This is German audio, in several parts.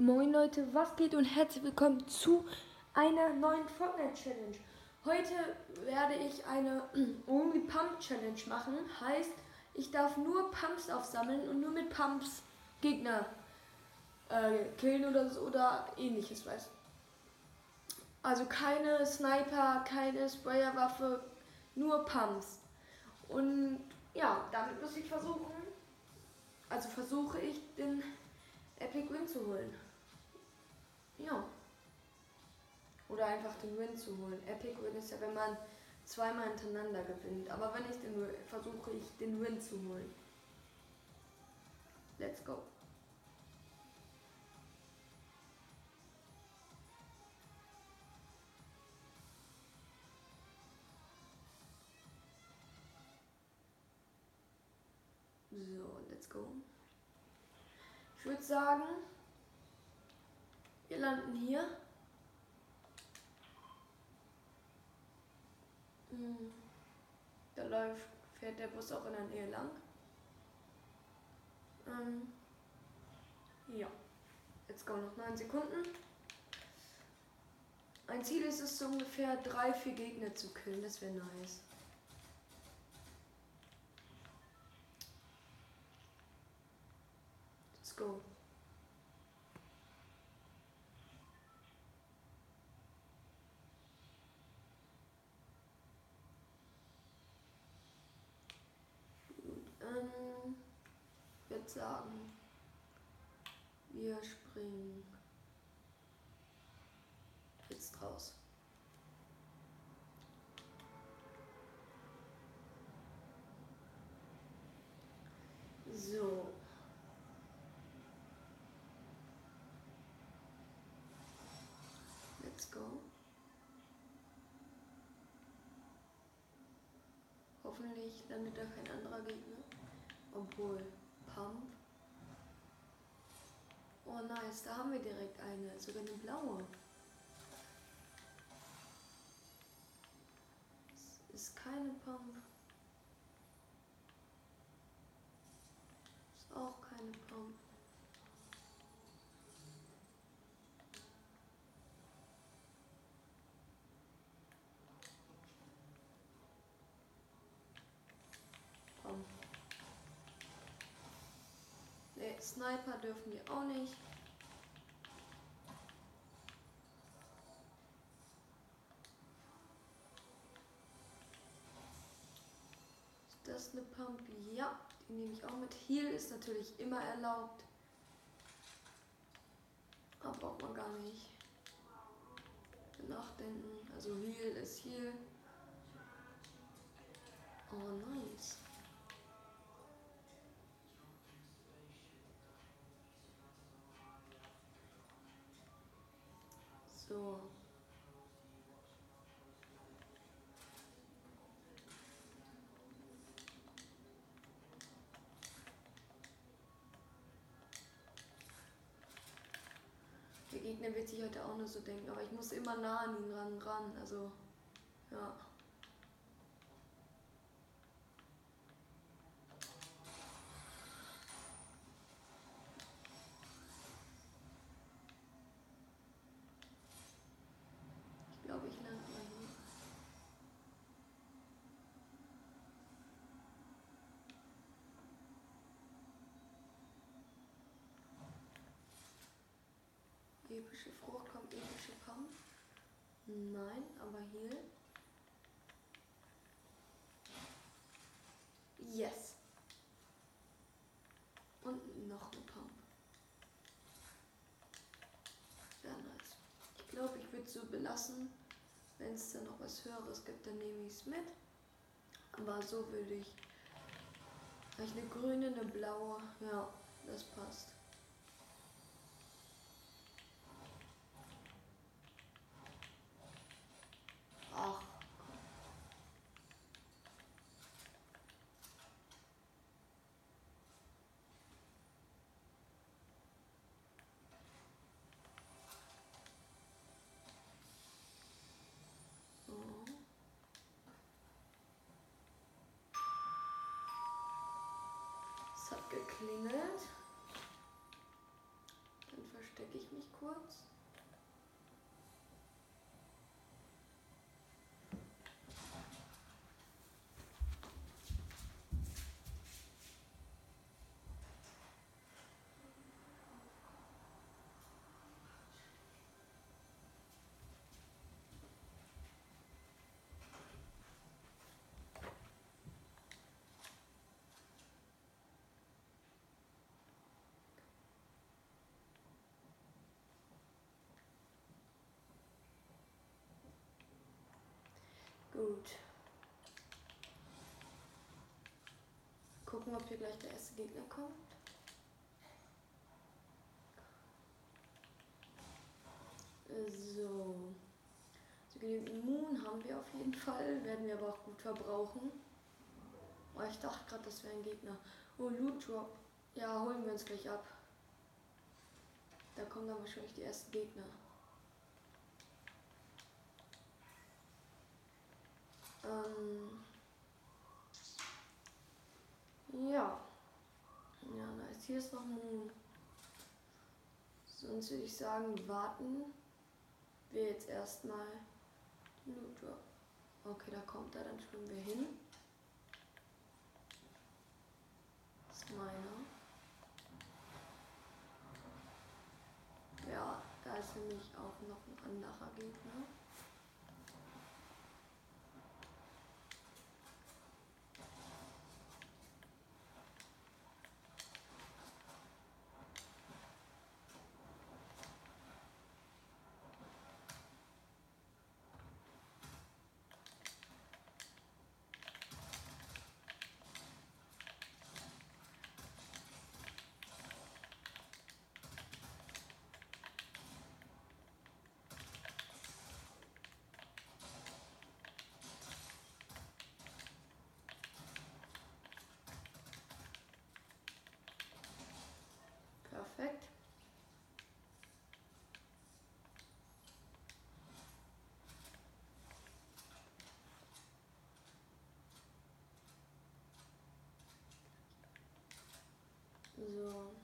Moin Leute, was geht und herzlich willkommen zu einer neuen Fortnite Challenge. Heute werde ich eine Only Pump Challenge machen. Heißt, ich darf nur Pumps aufsammeln und nur mit Pumps Gegner äh, killen oder, oder ähnliches, weiß. Also keine Sniper, keine Sprayerwaffe, nur Pumps. Und ja, damit muss ich versuchen, also versuche ich den Epic Win zu holen. Ja. Oder einfach den Win zu holen. Epic Win ist ja, wenn man zweimal hintereinander gewinnt. Aber wenn ich den versuche ich den Win zu holen. Let's go. So, let's go. Ich würde sagen, wir landen hier. Hm. Da läuft, fährt der Bus auch in der Nähe lang. Ähm, ja. Jetzt go noch 9 Sekunden. Ein Ziel ist es, so ungefähr 3-4 Gegner zu killen. Das wäre nice. Let's go. Würde sagen, wir springen jetzt raus. So. Let's go. Hoffentlich landet da kein anderer Gegner. Obwohl, Pump. Oh nice, da haben wir direkt eine, sogar eine blaue. Es ist keine Pump. Ist auch keine Pump. Pump. Sniper dürfen wir auch nicht. Ist das eine Pump? Ja, die nehme ich auch mit. Heal ist natürlich immer erlaubt. Aber braucht man gar nicht nachdenken. Also Heal ist Heal. Oh, nice. Gegner wird sich heute auch nur so denken, aber ich muss immer nah an ihn ran, ran. Also, ja. Ich glaube, ich lande mal hier. Epische Frucht kommt epische Pump. Nein, aber hier. Yes. Und noch eine Pump. Sehr nice. Ich glaube, ich würde es so belassen. Wenn es dann noch was Höheres gibt, dann nehme ich es mit. Aber so würde ich. Habe ich eine grüne, eine blaue. Ja, das passt. Geklingelt. Dann verstecke ich mich kurz. Gut. Gucken, ob hier gleich der erste Gegner kommt. So. So genügend Immun haben wir auf jeden Fall. Werden wir aber auch gut verbrauchen. Oh, ich dachte gerade, das wäre ein Gegner. Oh, Loot Drop. Ja, holen wir uns gleich ab. Da kommen dann wahrscheinlich die ersten Gegner. Ähm ja. Ja, nice. Hier ist noch ein. Sonst würde ich sagen, warten wir jetzt erstmal Loot Drop. Okay, da kommt er, dann schwimmen wir hin. Das ist meiner. Ja, da ist nämlich auch noch ein anderer Gegner. Perfekt. So.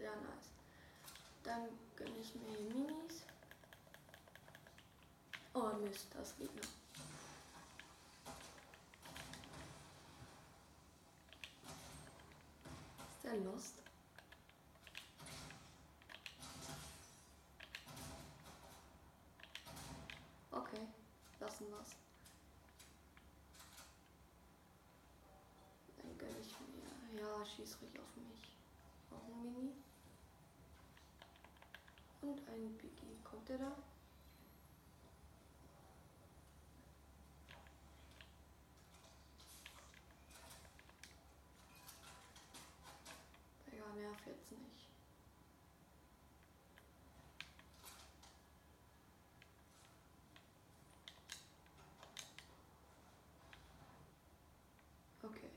Ja, nice. Dann gönne ich mir hier Minis. Oh Mist, das Gegner. Ist der lost? Okay, lassen wir's. Dann gönne ich mir. Ja, schieß ruhig auf mich. Auch ein Mini. Und ein Biggie. Kommt der da? Digga, nerv jetzt nicht. Okay.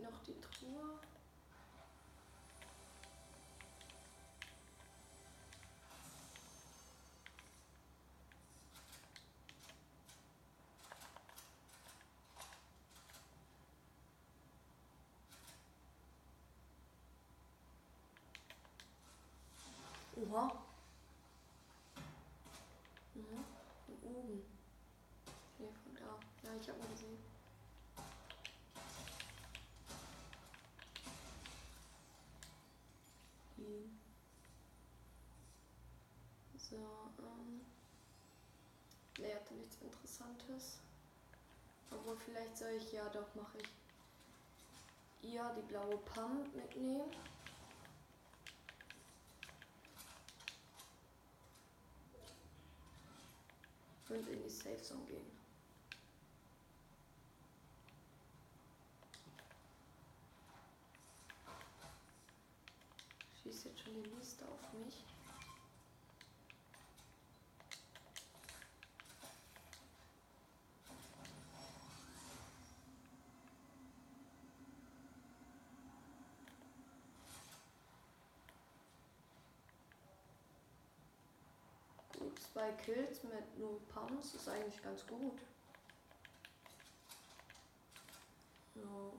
Noch die Truhe. Oha. Mhm. Von oben. Nee, von da. Ja, ich hab mal gesehen. Hier. So, ähm. Nee, hatte nichts Interessantes. Obwohl, vielleicht soll ich, ja doch, mache ich. Ja, die blaue Pump mitnehmen. und in die Safe Zone gehen. Schießt jetzt schon die Liste auf mich. zwei Kills mit nur Palmus ist eigentlich ganz gut. So.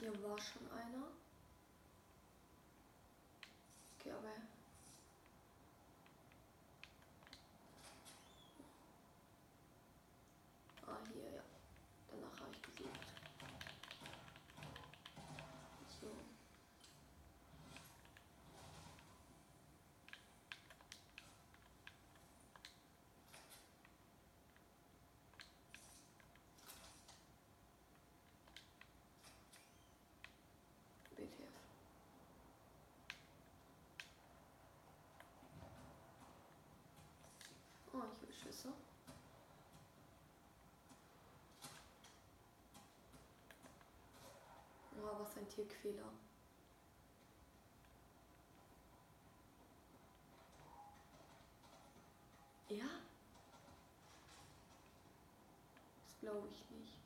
Hier war schon WTF. Oh, ich will Schüsse. Oh, was ein Tierquäler. Ja? Das glaube ich nicht.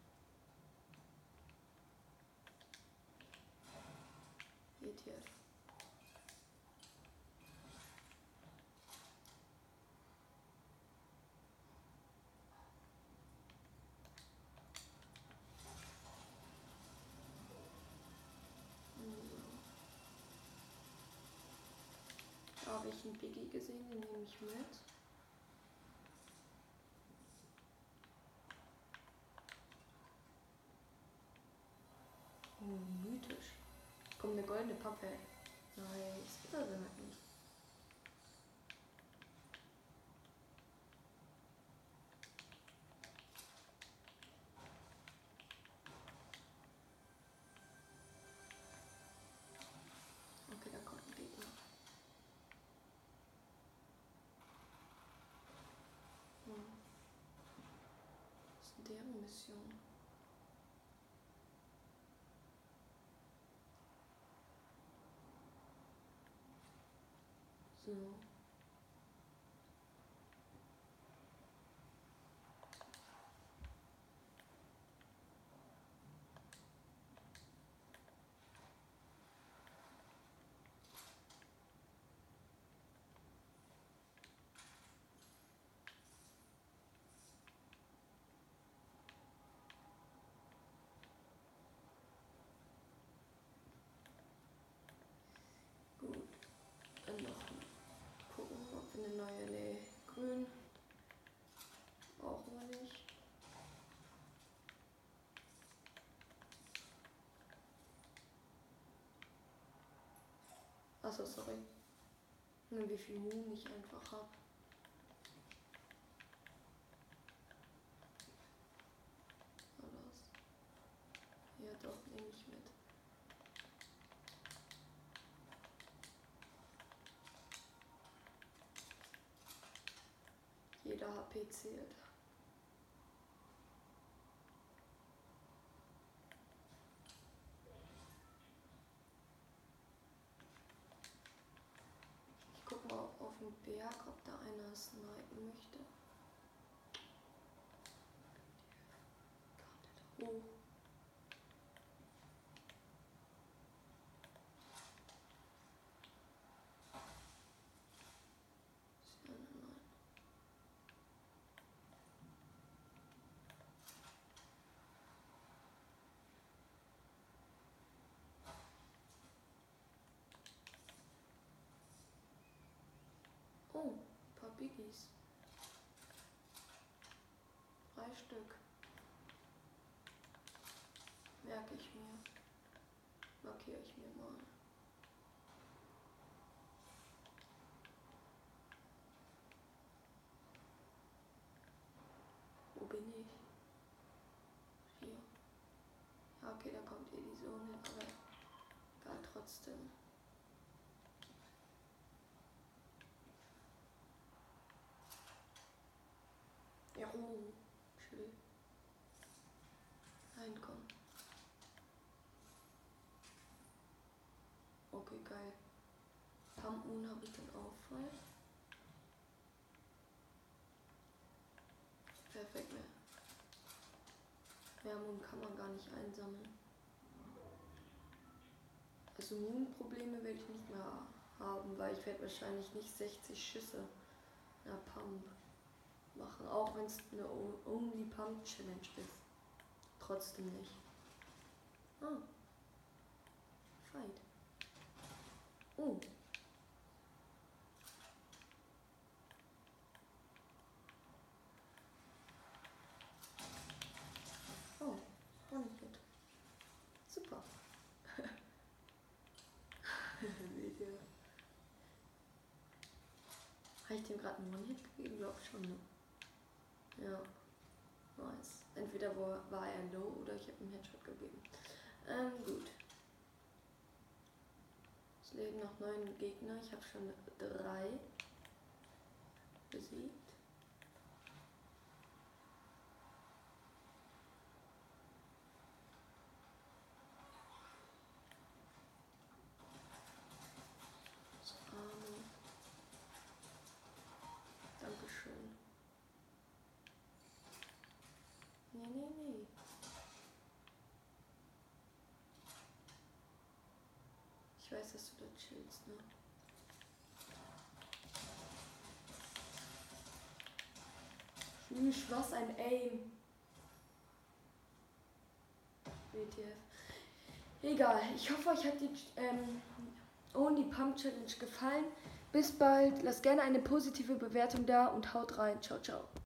ETF. Da habe ich einen Biggie gesehen, den nehme ich mit. Oh, mythisch. Kommt eine goldene Pappe. Nice. Das So. Gut. Dann noch gucken, ob wir eine neue. Nee, grün. Brauchen wir nicht. Achso, sorry. Nur wie viel Moon ich einfach habe. Ja, doch, nehme ich mit. Jeder HP zählt. Ich guck mal auf den Berg, ob da einer snipen möchte. Da hoch? Ist ja nein. Oh, ein paar Biggies. Drei Stück. Merke ich mir. Markiere ich mir mal. Wo bin ich? Hier. Ja, okay, da kommt hin, aber egal trotzdem. Ja, oh, chill. Reinkommen. Okay, geil. Moon habe ich dann auch voll. Perfekt, mehr. Mehr Moon kann man gar nicht einsammeln. Also Moon-Probleme werde ich nicht mehr haben, weil ich werde wahrscheinlich nicht 60 Schüsse in der Pump machen, auch wenn es eine Only Pump Challenge ist. Trotzdem nicht. Ah. Fight. Oh, One-Hit. Super. Video. Habe ich dem gerade einen One-Hit gegeben? Glaub schon, ne? Ja. Nice. Entweder war, war er low oder ich habe einen Headshot gegeben. Ähm, gut. Es leben noch neun Gegner. Ich habe schon drei besiegt. Weiß, dass du da chillst, ne? Tschüss, was ein Aim. WTF. Egal, ich hoffe, euch hat die ähm, Only Pump Challenge gefallen. Bis bald, lasst gerne eine positive Bewertung da und haut rein. Ciao, ciao.